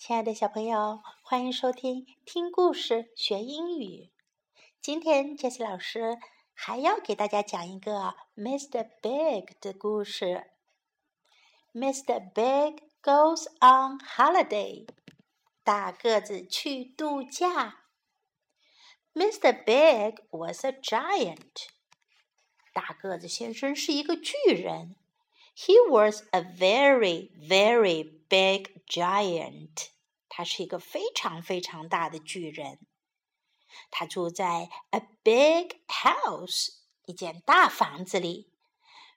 亲爱的小朋友，欢迎收听听故事学英语。今天杰西老师还要给大家讲一个 Mr. Big 的故事。Mr. Big goes on holiday。大个子去度假。Mr. Big was a giant。大个子先生是一个巨人。He was a very, very big giant，他是一个非常非常大的巨人。他住在 a big house，一间大房子里。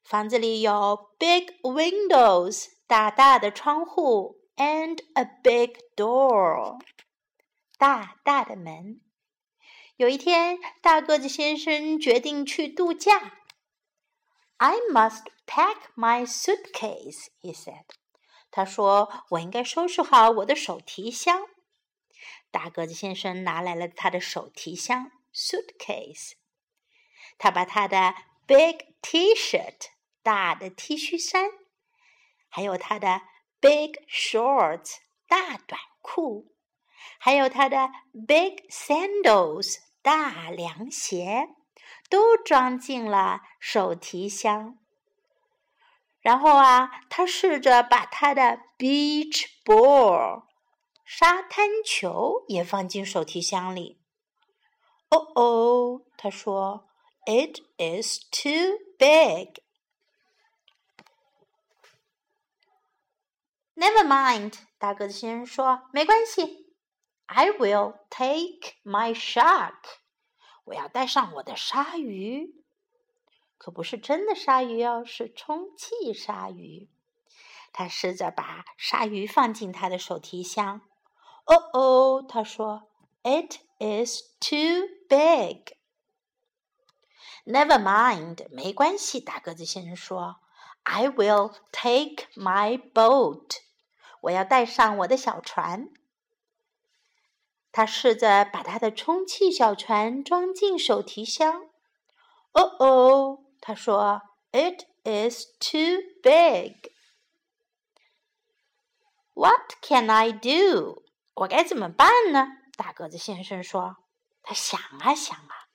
房子里有 big windows，大大的窗户，and a big door，大大的门。有一天，大个子先生决定去度假。I must pack my suitcase, he said. 他说：“我应该收拾好我的手提箱。”大个子先生拿来了他的手提箱 （suitcase）。他把他的 big T-shirt 大的 T 恤衫，还有他的 big shorts 大短裤，还有他的 big sandals 大凉鞋。都装进了手提箱。然后啊，他试着把他的 beach ball 沙滩球也放进手提箱里。哦哦，他说：“It is too big.” Never mind，大个子先生说：“没关系，I will take my shark。”我要带上我的鲨鱼，可不是真的鲨鱼哦，是充气鲨鱼。他试着把鲨鱼放进他的手提箱。哦哦，他说：“It is too big.” Never mind，没关系。大个子先生说：“I will take my boat。”我要带上我的小船。他试着把他的充气小船装进手提箱。哦哦，他说：“It is too big.” What can I do? 我该怎么办呢？大个子先生说。他想啊想啊，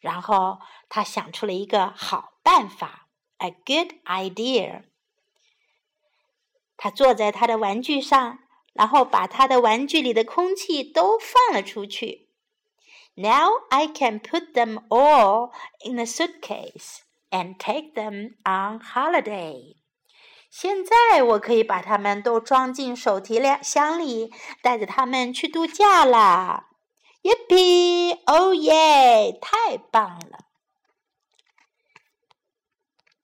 然后他想出了一个好办法，a good idea。他坐在他的玩具上，然后把他的玩具里的空气都放了出去。Now I can put them all in a suitcase. And take them on holiday。现在我可以把它们都装进手提箱里，带着它们去度假啦！Yippee! Oh yeah！太棒了！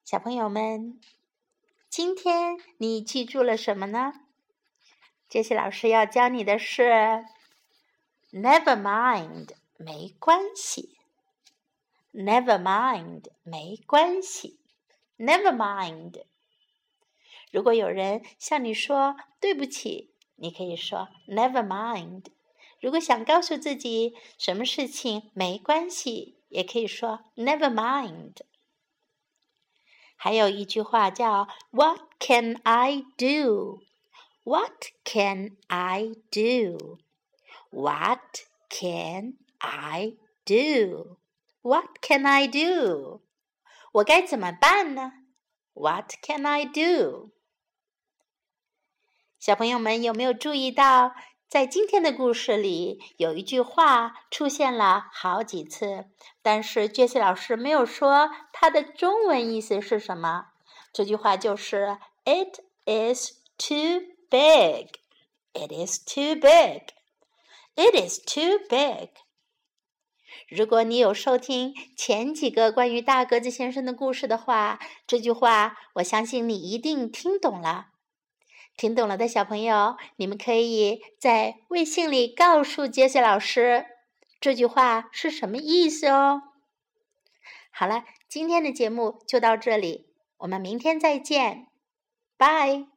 小朋友们，今天你记住了什么呢？杰西老师要教你的是，Never mind，没关系。Never mind，没关系。Never mind。如果有人向你说对不起，你可以说 Never mind。如果想告诉自己什么事情没关系，也可以说 Never mind。还有一句话叫 "What can I do? What can I do? What can I do?" What can I do? 我该怎么办呢？What can I do？小朋友们有没有注意到，在今天的故事里有一句话出现了好几次？但是杰西老师没有说它的中文意思是什么。这句话就是：“It is too big. It is too big. It is too big.” 如果你有收听前几个关于大格子先生的故事的话，这句话我相信你一定听懂了。听懂了的小朋友，你们可以在微信里告诉杰西老师这句话是什么意思哦。好了，今天的节目就到这里，我们明天再见，拜。